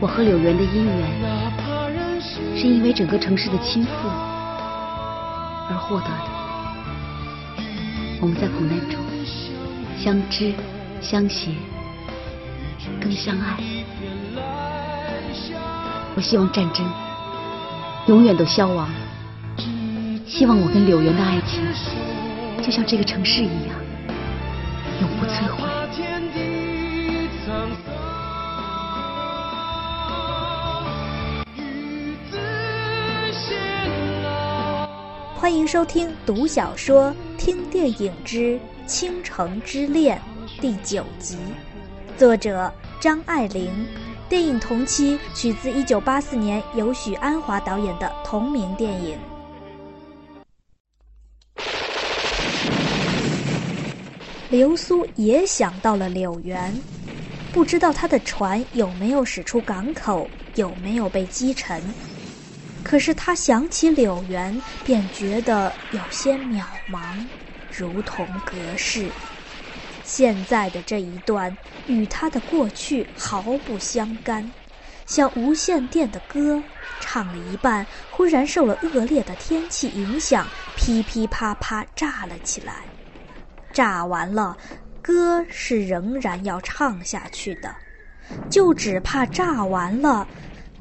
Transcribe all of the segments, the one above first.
我和柳园的姻缘，是因为整个城市的倾覆而获得的。我们在苦难中相知、相携、更相爱。我希望战争永远都消亡，希望我跟柳园的爱情，就像这个城市一样，永不摧毁。欢迎收听《读小说、听电影之倾城之恋》第九集，作者张爱玲。电影同期取自1984年由许鞍华导演的同名电影。流苏也想到了柳园，不知道他的船有没有驶出港口，有没有被击沉。可是他想起柳园，便觉得有些渺茫，如同隔世。现在的这一段与他的过去毫不相干，像无线电的歌，唱了一半，忽然受了恶劣的天气影响，噼噼啪啪炸了起来。炸完了，歌是仍然要唱下去的，就只怕炸完了。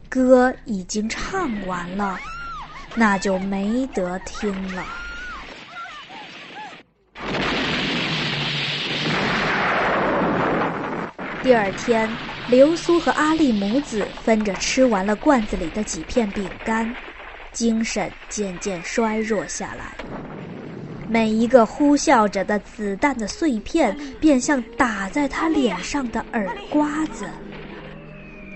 歌已经唱完了，那就没得听了。第二天，流苏和阿丽母子分着吃完了罐子里的几片饼干，精神渐渐衰弱下来。每一个呼啸着的子弹的碎片，便像打在他脸上的耳刮子。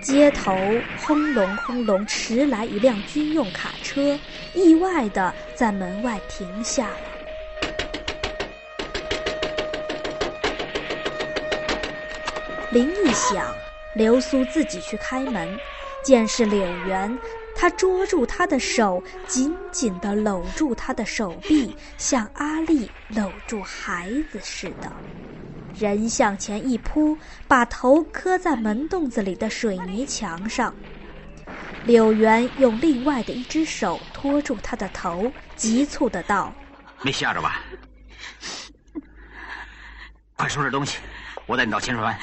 街头轰隆轰隆驰来一辆军用卡车，意外的在门外停下了。铃一响，流苏自己去开门，见是柳园，他捉住他的手，紧紧地搂住他的手臂，像阿丽搂住孩子似的。人向前一扑，把头磕在门洞子里的水泥墙上。柳园用另外的一只手托住他的头，急促的道：“没吓着吧？快收拾东西，我带你到浅水湾。”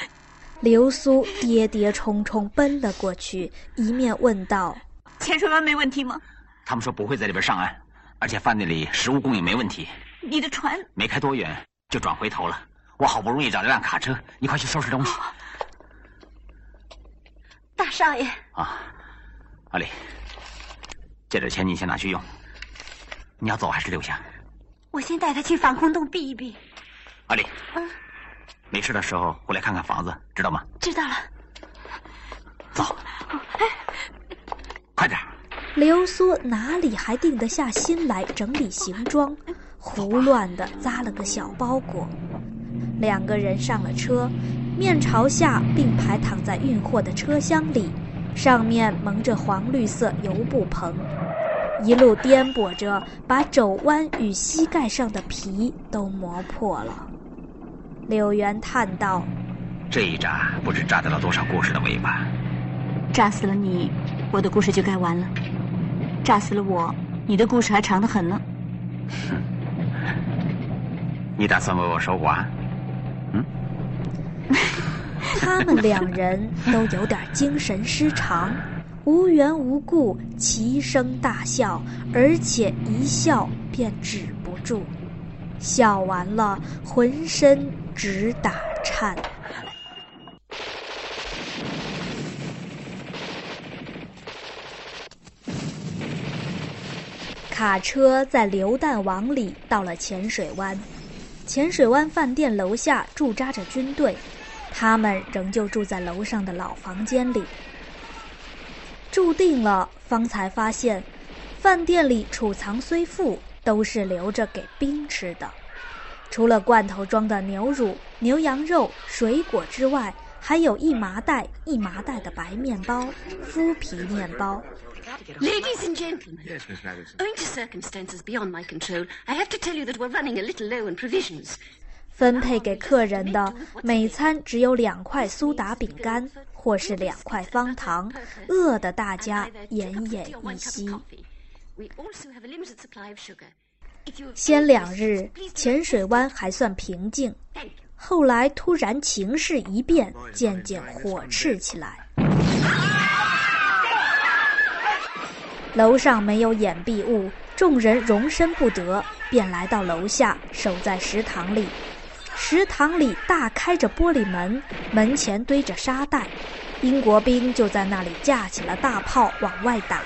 流苏跌跌冲冲奔了过去，一面问道：“浅水湾没问题吗？”他们说不会在里边上岸，而且饭店里食物供应没问题。你的船没开多远就转回头了。我好不容易找了辆卡车，你快去收拾东西。大少爷。啊，阿丽，这点钱你先拿去用。你要走还是留下？我先带他去防空洞避一避。阿丽。嗯。没事的时候回来看看房子，知道吗？知道了。走。快点。流苏哪里还定得下心来整理行装，胡乱的扎了个小包裹。两个人上了车，面朝下并排躺在运货的车厢里，上面蒙着黄绿色油布棚，一路颠簸着，把肘弯与膝盖上的皮都磨破了。柳原叹道：“这一扎不知炸掉了多少故事的尾巴。扎死了你，我的故事就该完了；炸死了我，你的故事还长得很呢。哼，你打算为我守寡？”嗯，他们两人都有点精神失常，无缘无故齐声大笑，而且一笑便止不住，笑完了浑身直打颤。卡车在榴弹网里到了浅水湾。浅水湾饭店楼下驻扎着军队，他们仍旧住在楼上的老房间里。住定了，方才发现，饭店里储藏虽富，都是留着给兵吃的。除了罐头装的牛乳、牛羊肉、水果之外，还有一麻袋一麻袋的白面包、麸皮面包。Ladies and gentlemen, yes, Miss Madison. Owing to circumstances beyond my control, I have to tell you that we're running a little low on provisions. 分配给客人的每餐只有两块苏打饼干，或是两块方糖，饿得大家奄奄一息。先两日，浅水湾还算平静，后来突然情势一变，渐渐火炽起来。楼上没有掩蔽物，众人容身不得，便来到楼下，守在食堂里。食堂里大开着玻璃门，门前堆着沙袋，英国兵就在那里架起了大炮往外打。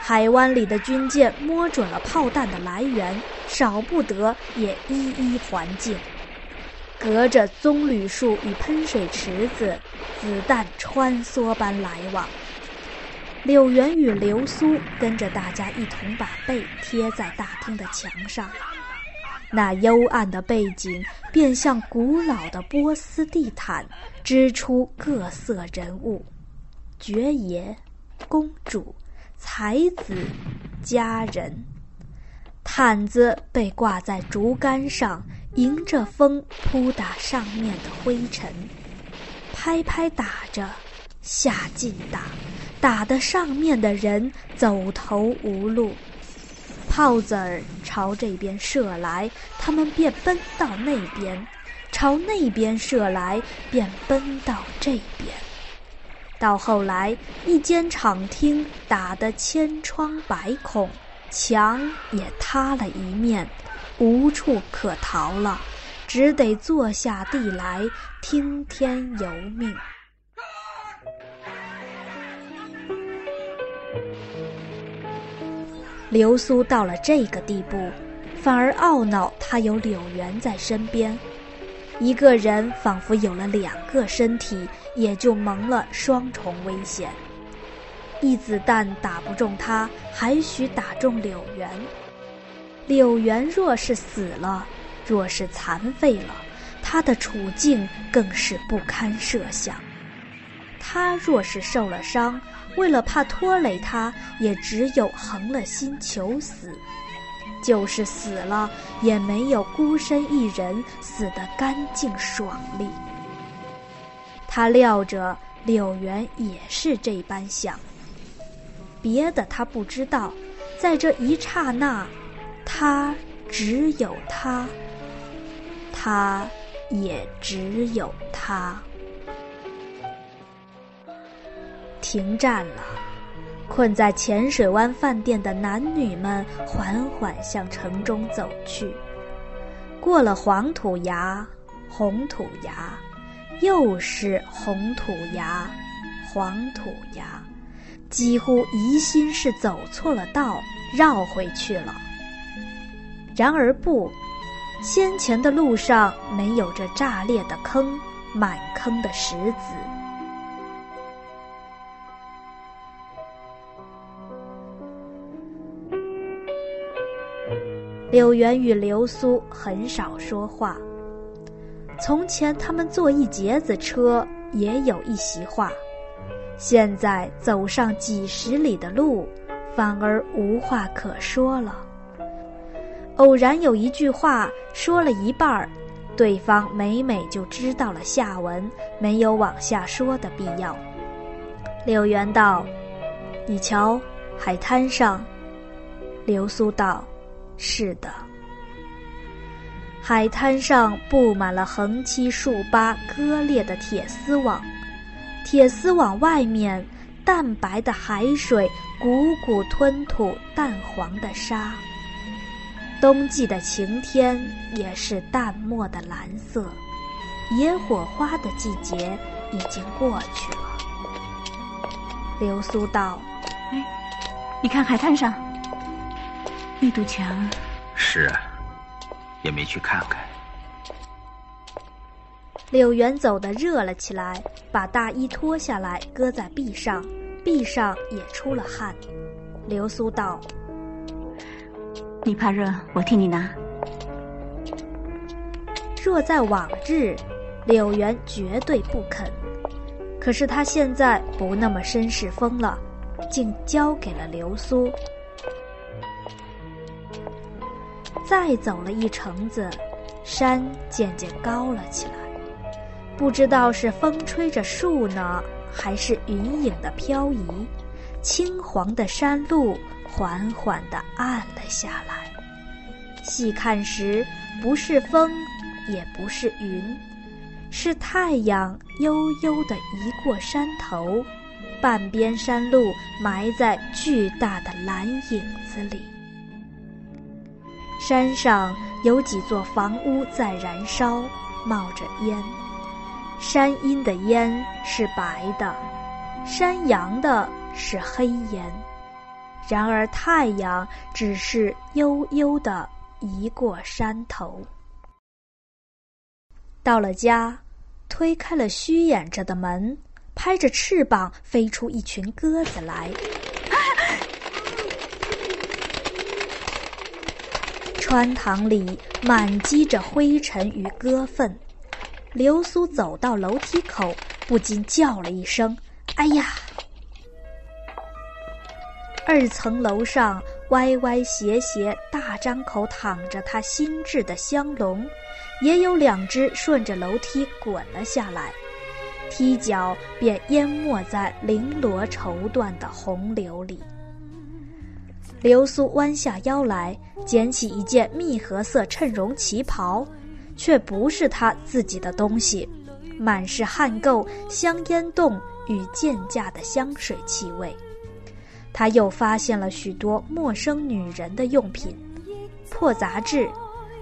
海湾里的军舰摸准了炮弹的来源，少不得也一一还敬。隔着棕榈树与喷水池子，子弹穿梭般来往。柳原与流苏跟着大家一同把背贴在大厅的墙上，那幽暗的背景便像古老的波斯地毯，织出各色人物：爵爷、公主、才子、佳人。毯子被挂在竹竿上，迎着风扑打上面的灰尘，拍拍打着，下劲打。打得上面的人走投无路，炮子儿朝这边射来，他们便奔到那边；朝那边射来，便奔到这边。到后来，一间厂厅打得千疮百孔，墙也塌了一面，无处可逃了，只得坐下地来听天由命。流苏到了这个地步，反而懊恼他有柳原在身边。一个人仿佛有了两个身体，也就蒙了双重危险。一子弹打不中他，还许打中柳原。柳原若是死了，若是残废了，他的处境更是不堪设想。他若是受了伤，为了怕拖累他，也只有横了心求死；就是死了，也没有孤身一人死得干净爽利。他料着柳原也是这般想，别的他不知道，在这一刹那，他只有他，他也只有他。停战了，困在浅水湾饭店的男女们缓缓向城中走去。过了黄土崖、红土崖，又是红土崖、黄土崖，几乎疑心是走错了道，绕回去了。然而不，先前的路上没有这炸裂的坑，满坑的石子。柳原与流苏很少说话。从前他们坐一节子车也有一席话，现在走上几十里的路，反而无话可说了。偶然有一句话说了一半儿，对方每每就知道了下文，没有往下说的必要。柳原道：“你瞧，海滩上。”流苏道。是的，海滩上布满了横七竖八、割裂的铁丝网，铁丝网外面，淡白的海水汩汩吞吐淡黄的沙。冬季的晴天也是淡漠的蓝色，野火花的季节已经过去了。流苏道：“哎，你看海滩上。”那堵墙，是啊，也没去看看。柳原走得热了起来，把大衣脱下来搁在臂上，臂上也出了汗。流苏道：“你怕热，我替你拿。”若在往日，柳原绝对不肯。可是他现在不那么绅士风了，竟交给了流苏。再走了一程子，山渐渐高了起来，不知道是风吹着树呢，还是云影的漂移，青黄的山路缓缓地暗了下来。细看时，不是风，也不是云，是太阳悠悠地移过山头，半边山路埋在巨大的蓝影子里。山上有几座房屋在燃烧，冒着烟。山阴的烟是白的，山阳的是黑烟。然而太阳只是悠悠地移过山头。到了家，推开了虚掩着的门，拍着翅膀飞出一群鸽子来。穿堂里满积着灰尘与鸽粪，流苏走到楼梯口，不禁叫了一声：“哎呀！”二层楼上歪歪斜斜、大张口躺着他新制的香笼，也有两只顺着楼梯滚了下来，踢脚便淹没在绫罗绸缎的洪流里。流苏弯下腰来，捡起一件蜜合色衬绒旗袍，却不是他自己的东西，满是汗垢、香烟洞与贱价的香水气味。他又发现了许多陌生女人的用品，破杂志，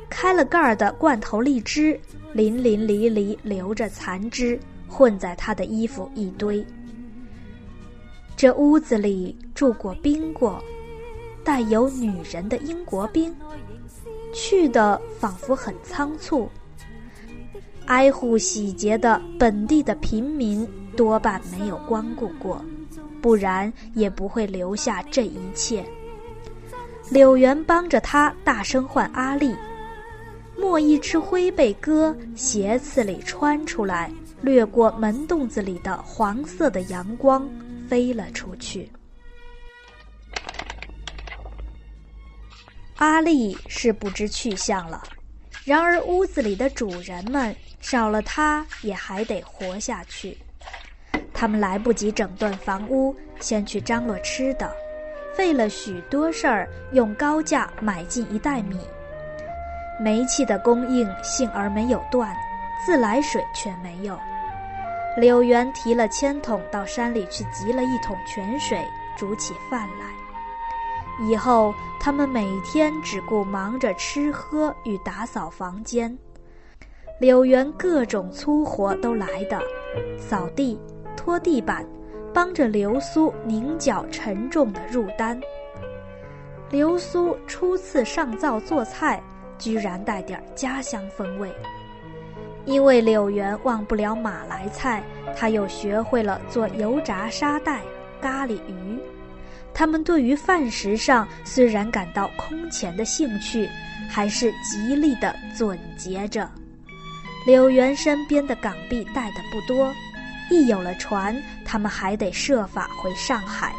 开了盖儿的罐头荔枝，淋淋漓漓留着残枝，混在他的衣服一堆。这屋子里住过冰过。带有女人的英国兵，去的仿佛很仓促。挨户洗劫的本地的平民多半没有光顾过，不然也不会留下这一切。柳原帮着他大声唤阿丽，墨一只灰被鸽斜刺里穿出来，掠过门洞子里的黄色的阳光，飞了出去。阿丽是不知去向了，然而屋子里的主人们少了他也还得活下去。他们来不及整顿房屋，先去张罗吃的，费了许多事儿，用高价买进一袋米。煤气的供应幸而没有断，自来水却没有。柳原提了铅桶到山里去集了一桶泉水，煮起饭来。以后，他们每天只顾忙着吃喝与打扫房间。柳园各种粗活都来的，扫地、拖地板，帮着流苏拧搅沉重的入单。流苏初次上灶做菜，居然带点家乡风味。因为柳园忘不了马来菜，他又学会了做油炸沙带、咖喱鱼。他们对于饭食上虽然感到空前的兴趣，还是极力的总结着。柳原身边的港币带的不多，一有了船，他们还得设法回上海。